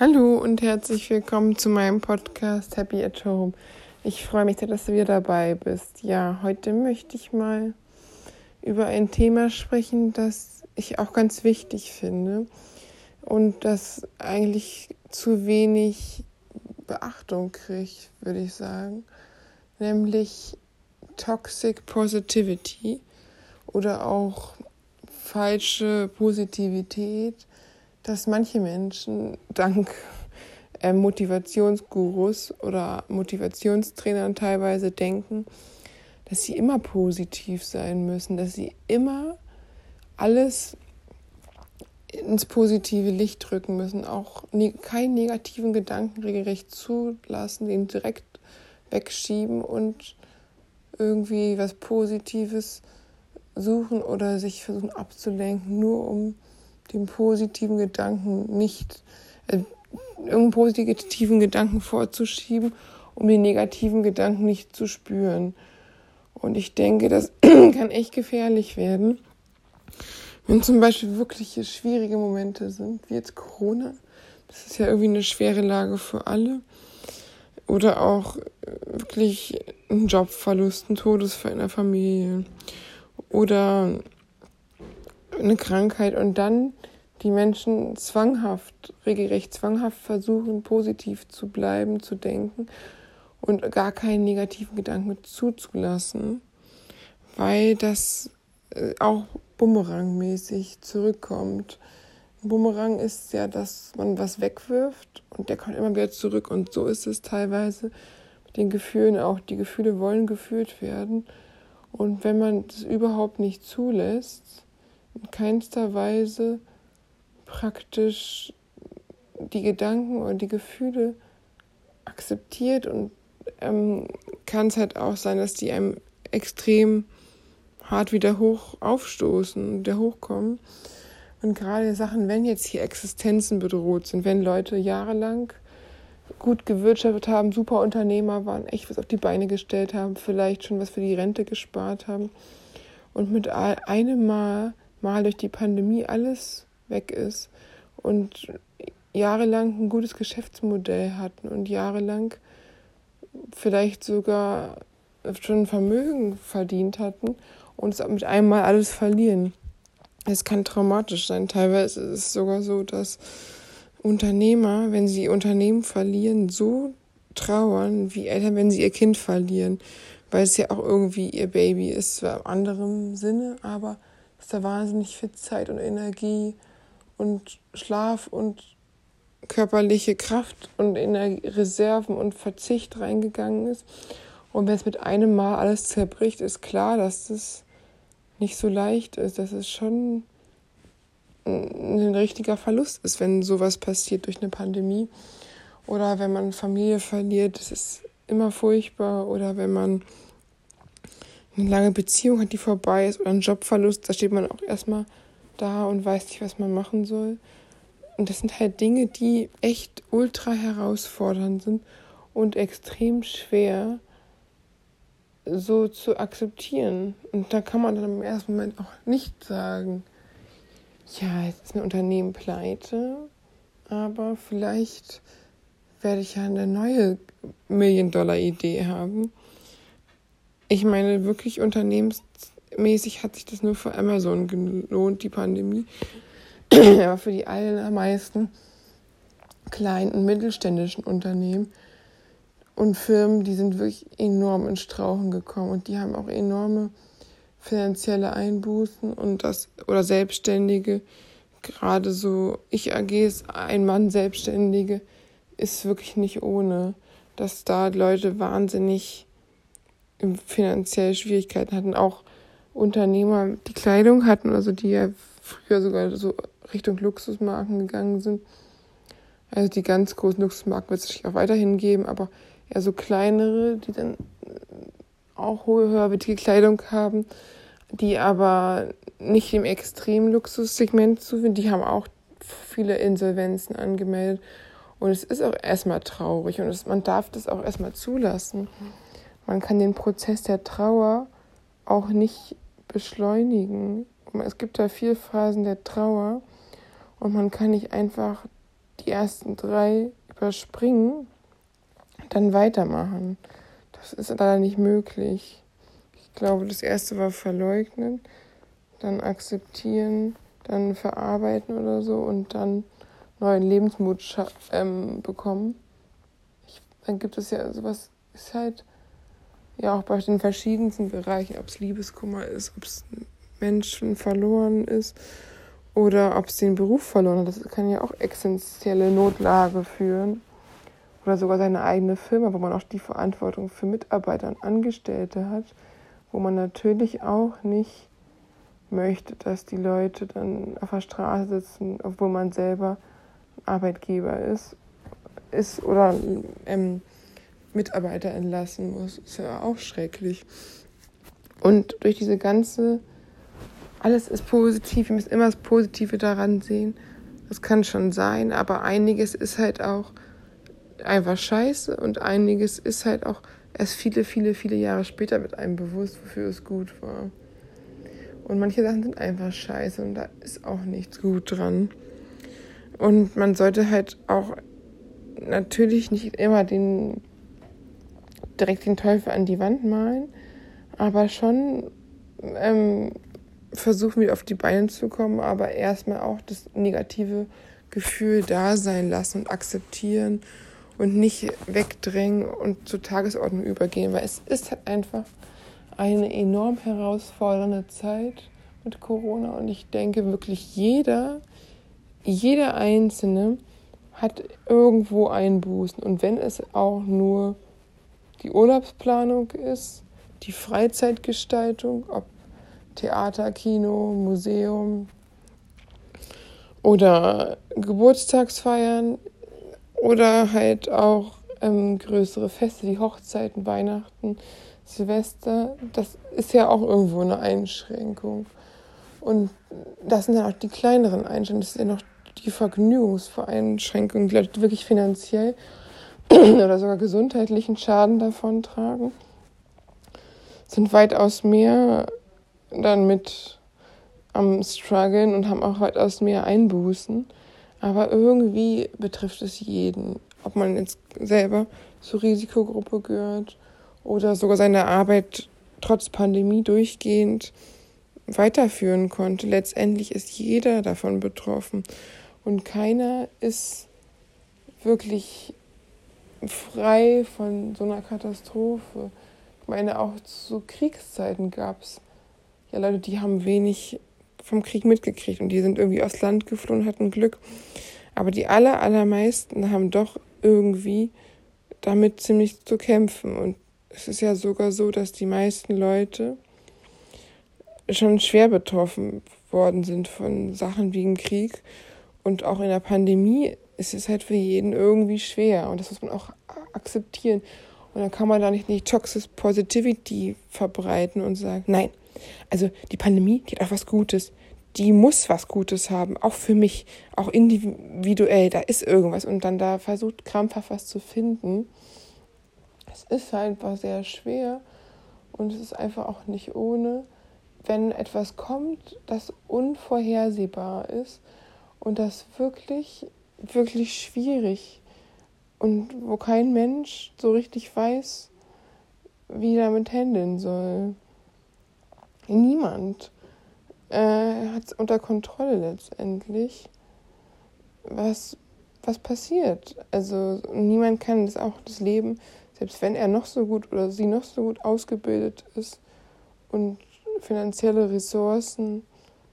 Hallo und herzlich willkommen zu meinem Podcast Happy at Home. Ich freue mich sehr, dass du wieder dabei bist. Ja, heute möchte ich mal über ein Thema sprechen, das ich auch ganz wichtig finde und das eigentlich zu wenig Beachtung kriegt, würde ich sagen, nämlich Toxic Positivity oder auch falsche Positivität dass manche Menschen dank äh, Motivationsgurus oder Motivationstrainern teilweise denken, dass sie immer positiv sein müssen, dass sie immer alles ins positive Licht drücken müssen, auch ne keinen negativen Gedanken regelrecht zulassen, den direkt wegschieben und irgendwie was Positives suchen oder sich versuchen abzulenken, nur um den positiven Gedanken nicht, äh, irgendeinen positiven Gedanken vorzuschieben, um den negativen Gedanken nicht zu spüren. Und ich denke, das kann echt gefährlich werden, wenn zum Beispiel wirklich schwierige Momente sind, wie jetzt Corona. Das ist ja irgendwie eine schwere Lage für alle. Oder auch wirklich ein Jobverlust, ein Todesfall in der Familie. Oder eine Krankheit und dann die Menschen zwanghaft, regelrecht zwanghaft versuchen, positiv zu bleiben, zu denken und gar keinen negativen Gedanken zuzulassen, weil das äh, auch bumerangmäßig zurückkommt. Ein Bumerang ist ja, dass man was wegwirft und der kommt immer wieder zurück und so ist es teilweise mit den Gefühlen auch. Die Gefühle wollen gefühlt werden und wenn man das überhaupt nicht zulässt, in keinster Weise praktisch die Gedanken und die Gefühle akzeptiert und ähm, kann es halt auch sein, dass die einem extrem hart wieder hoch aufstoßen, wieder hochkommen. Und gerade Sachen, wenn jetzt hier Existenzen bedroht sind, wenn Leute jahrelang gut gewirtschaftet haben, super Unternehmer waren, echt was auf die Beine gestellt haben, vielleicht schon was für die Rente gespart haben und mit einem Mal mal durch die Pandemie alles weg ist und jahrelang ein gutes Geschäftsmodell hatten und jahrelang vielleicht sogar schon Vermögen verdient hatten und es mit einmal alles verlieren. Es kann traumatisch sein. Teilweise ist es sogar so, dass Unternehmer, wenn sie Unternehmen verlieren, so trauern wie Eltern, wenn sie ihr Kind verlieren, weil es ja auch irgendwie ihr Baby ist, zwar im anderen Sinne, aber ist da wahnsinnig viel Zeit und Energie und Schlaf und körperliche Kraft und in Reserven und Verzicht reingegangen ist. Und wenn es mit einem Mal alles zerbricht, ist klar, dass das nicht so leicht ist, dass es schon ein richtiger Verlust ist, wenn sowas passiert durch eine Pandemie. Oder wenn man Familie verliert, das ist immer furchtbar. Oder wenn man eine lange Beziehung hat, die vorbei ist, oder einen Jobverlust, da steht man auch erstmal da und weiß nicht, was man machen soll. Und das sind halt Dinge, die echt ultra herausfordernd sind und extrem schwer so zu akzeptieren. Und da kann man dann im ersten Moment auch nicht sagen, ja, jetzt ist mein Unternehmen pleite, aber vielleicht werde ich ja eine neue Million-Dollar-Idee haben. Ich meine, wirklich Unternehmens mäßig hat sich das nur für Amazon gelohnt, die Pandemie. Aber für die allermeisten kleinen und mittelständischen Unternehmen und Firmen, die sind wirklich enorm in Strauchen gekommen und die haben auch enorme finanzielle Einbußen und das oder Selbstständige, gerade so ich AGs, ein Mann Selbstständige, ist wirklich nicht ohne, dass da Leute wahnsinnig finanzielle Schwierigkeiten hatten, auch Unternehmer die Kleidung hatten, also die ja früher sogar so Richtung Luxusmarken gegangen sind. Also die ganz großen Luxusmarken wird es sich auch weiterhin geben, aber eher so kleinere, die dann auch hohe, höherwertige Kleidung haben, die aber nicht im extremen Luxussegment zu sind, die haben auch viele Insolvenzen angemeldet. Und es ist auch erstmal traurig und es, man darf das auch erstmal zulassen. Man kann den Prozess der Trauer auch nicht beschleunigen. Es gibt da vier Phasen der Trauer und man kann nicht einfach die ersten drei überspringen, dann weitermachen. Das ist leider nicht möglich. Ich glaube, das erste war verleugnen, dann akzeptieren, dann verarbeiten oder so und dann neuen Lebensmut ähm, bekommen. Ich, dann gibt es ja sowas, ist halt ja auch bei den verschiedensten Bereichen, ob es Liebeskummer ist, ob es Menschen verloren ist oder ob es den Beruf verloren hat. Das kann ja auch essentielle Notlage führen. Oder sogar seine eigene Firma, wo man auch die Verantwortung für Mitarbeiter und Angestellte hat, wo man natürlich auch nicht möchte, dass die Leute dann auf der Straße sitzen, obwohl man selber Arbeitgeber ist, ist oder ähm, Mitarbeiter entlassen muss. Ist ja auch schrecklich. Und durch diese ganze, alles ist positiv, wir müssen immer das Positive daran sehen. Das kann schon sein, aber einiges ist halt auch einfach scheiße und einiges ist halt auch erst viele, viele, viele Jahre später mit einem bewusst, wofür es gut war. Und manche Sachen sind einfach scheiße und da ist auch nichts gut dran. Und man sollte halt auch natürlich nicht immer den direkt den Teufel an die Wand malen, aber schon ähm, versuchen, wieder auf die Beine zu kommen, aber erstmal auch das negative Gefühl da sein lassen und akzeptieren und nicht wegdrängen und zur Tagesordnung übergehen, weil es ist halt einfach eine enorm herausfordernde Zeit mit Corona und ich denke wirklich jeder, jeder Einzelne hat irgendwo Einbußen und wenn es auch nur die Urlaubsplanung ist, die Freizeitgestaltung, ob Theater, Kino, Museum oder Geburtstagsfeiern oder halt auch ähm, größere Feste wie Hochzeiten, Weihnachten, Silvester. Das ist ja auch irgendwo eine Einschränkung. Und das sind dann auch die kleineren Einschränkungen. Das ist ja noch die Vergnügungsvereinschränkungen, die Leute wirklich finanziell oder sogar gesundheitlichen Schaden davontragen, sind weitaus mehr dann mit am struggeln und haben auch weitaus mehr Einbußen. Aber irgendwie betrifft es jeden, ob man jetzt selber zur Risikogruppe gehört oder sogar seine Arbeit trotz Pandemie durchgehend weiterführen konnte. Letztendlich ist jeder davon betroffen und keiner ist wirklich frei von so einer Katastrophe. Ich meine, auch zu Kriegszeiten gab es ja Leute, die haben wenig vom Krieg mitgekriegt und die sind irgendwie aufs Land geflohen, hatten Glück. Aber die aller, allermeisten haben doch irgendwie damit ziemlich zu kämpfen. Und es ist ja sogar so, dass die meisten Leute schon schwer betroffen worden sind von Sachen wie im Krieg. Und auch in der Pandemie ist es halt für jeden irgendwie schwer. Und das muss man auch akzeptieren. Und dann kann man da nicht, nicht Toxic Positivity verbreiten und sagen, nein, also die Pandemie, die hat auch was Gutes. Die muss was Gutes haben, auch für mich, auch individuell. Da ist irgendwas und dann da versucht krampfhaft was zu finden. Es ist einfach sehr schwer und es ist einfach auch nicht ohne, wenn etwas kommt, das unvorhersehbar ist und das wirklich, wirklich schwierig und wo kein Mensch so richtig weiß, wie damit handeln soll. Niemand äh, hat es unter Kontrolle letztendlich, was, was passiert. Also niemand kann das auch das Leben, selbst wenn er noch so gut oder sie noch so gut ausgebildet ist und finanzielle Ressourcen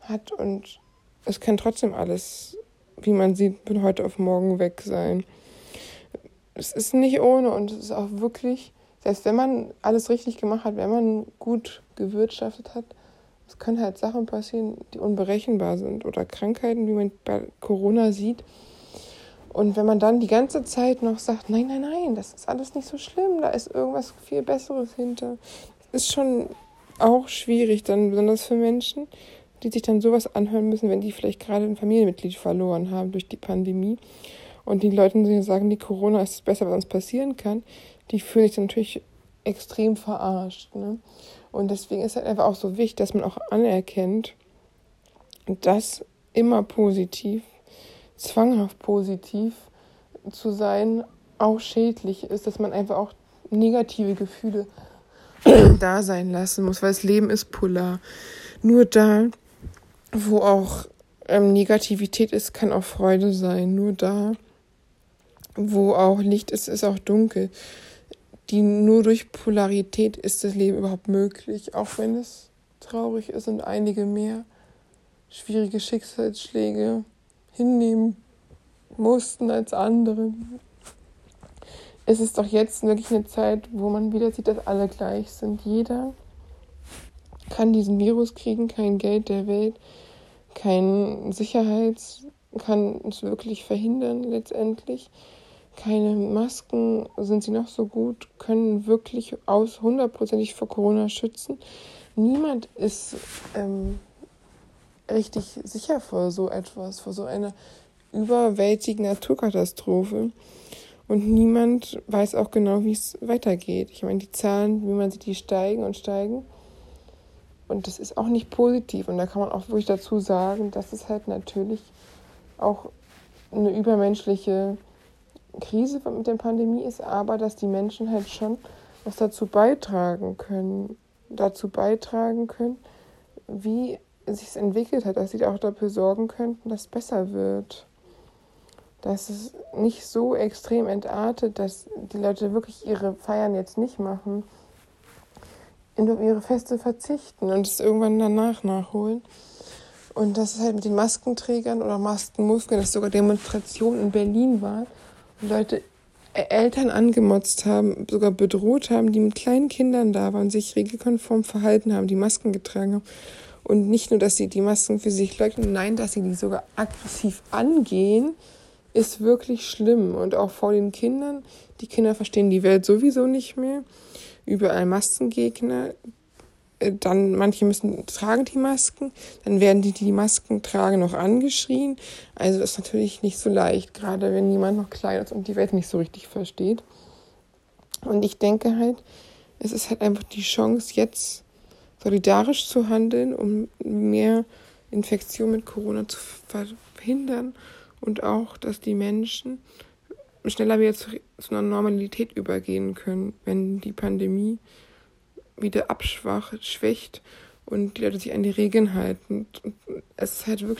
hat und es kann trotzdem alles, wie man sieht, von heute auf morgen weg sein. Es ist nicht ohne und es ist auch wirklich selbst wenn man alles richtig gemacht hat, wenn man gut gewirtschaftet hat, es können halt Sachen passieren, die unberechenbar sind oder Krankheiten, wie man bei Corona sieht. Und wenn man dann die ganze Zeit noch sagt, nein, nein, nein, das ist alles nicht so schlimm, da ist irgendwas viel Besseres hinter, ist schon auch schwierig, dann besonders für Menschen, die sich dann sowas anhören müssen, wenn die vielleicht gerade ein Familienmitglied verloren haben durch die Pandemie. Und die Leute sagen, die Corona ist das Beste, was uns passieren kann die fühlen sich natürlich extrem verarscht. Ne? Und deswegen ist halt einfach auch so wichtig, dass man auch anerkennt, dass immer positiv zwanghaft positiv zu sein auch schädlich ist, dass man einfach auch negative Gefühle da sein lassen muss, weil das Leben ist polar. Nur da, wo auch ähm, Negativität ist, kann auch Freude sein. Nur da, wo auch Licht ist, ist auch dunkel. Die nur durch Polarität ist das Leben überhaupt möglich, auch wenn es traurig ist und einige mehr schwierige Schicksalsschläge hinnehmen mussten als andere. Es ist doch jetzt wirklich eine Zeit, wo man wieder sieht, dass alle gleich sind. Jeder kann diesen Virus kriegen, kein Geld der Welt, kein Sicherheits, kann es wirklich verhindern letztendlich. Keine Masken sind sie noch so gut, können wirklich aus hundertprozentig vor Corona schützen. Niemand ist ähm, richtig sicher vor so etwas, vor so einer überwältigenden Naturkatastrophe. Und niemand weiß auch genau, wie es weitergeht. Ich meine, die Zahlen, wie man sieht, die steigen und steigen. Und das ist auch nicht positiv. Und da kann man auch wirklich dazu sagen, dass es halt natürlich auch eine übermenschliche Krise mit der Pandemie ist, aber dass die Menschen halt schon was dazu beitragen können, dazu beitragen können, wie es sich entwickelt hat, dass sie auch dafür sorgen könnten, dass es besser wird. Dass es nicht so extrem entartet, dass die Leute wirklich ihre Feiern jetzt nicht machen, auf ihre Feste verzichten und es irgendwann danach nachholen. Und das ist halt mit den Maskenträgern oder Maskenmuskeln, dass sogar Demonstrationen in Berlin waren und Leute Eltern angemotzt haben, sogar bedroht haben, die mit kleinen Kindern da waren, sich regelkonform verhalten haben, die Masken getragen haben. Und nicht nur, dass sie die Masken für sich leugnen, nein, dass sie die sogar aggressiv angehen, ist wirklich schlimm. Und auch vor den Kindern. Die Kinder verstehen die Welt sowieso nicht mehr. Überall Maskengegner. Äh, dann manche müssen tragen die Masken, dann werden die, die die Masken tragen, noch angeschrien. Also ist natürlich nicht so leicht, gerade wenn jemand noch klein ist und die Welt nicht so richtig versteht. Und ich denke halt, es ist halt einfach die Chance, jetzt solidarisch zu handeln, um mehr Infektion mit Corona zu verhindern und auch, dass die Menschen schneller wieder zu einer Normalität übergehen können, wenn die Pandemie wieder abschwacht, schwächt und die Leute sich an die Regeln halten. Es ist halt wirklich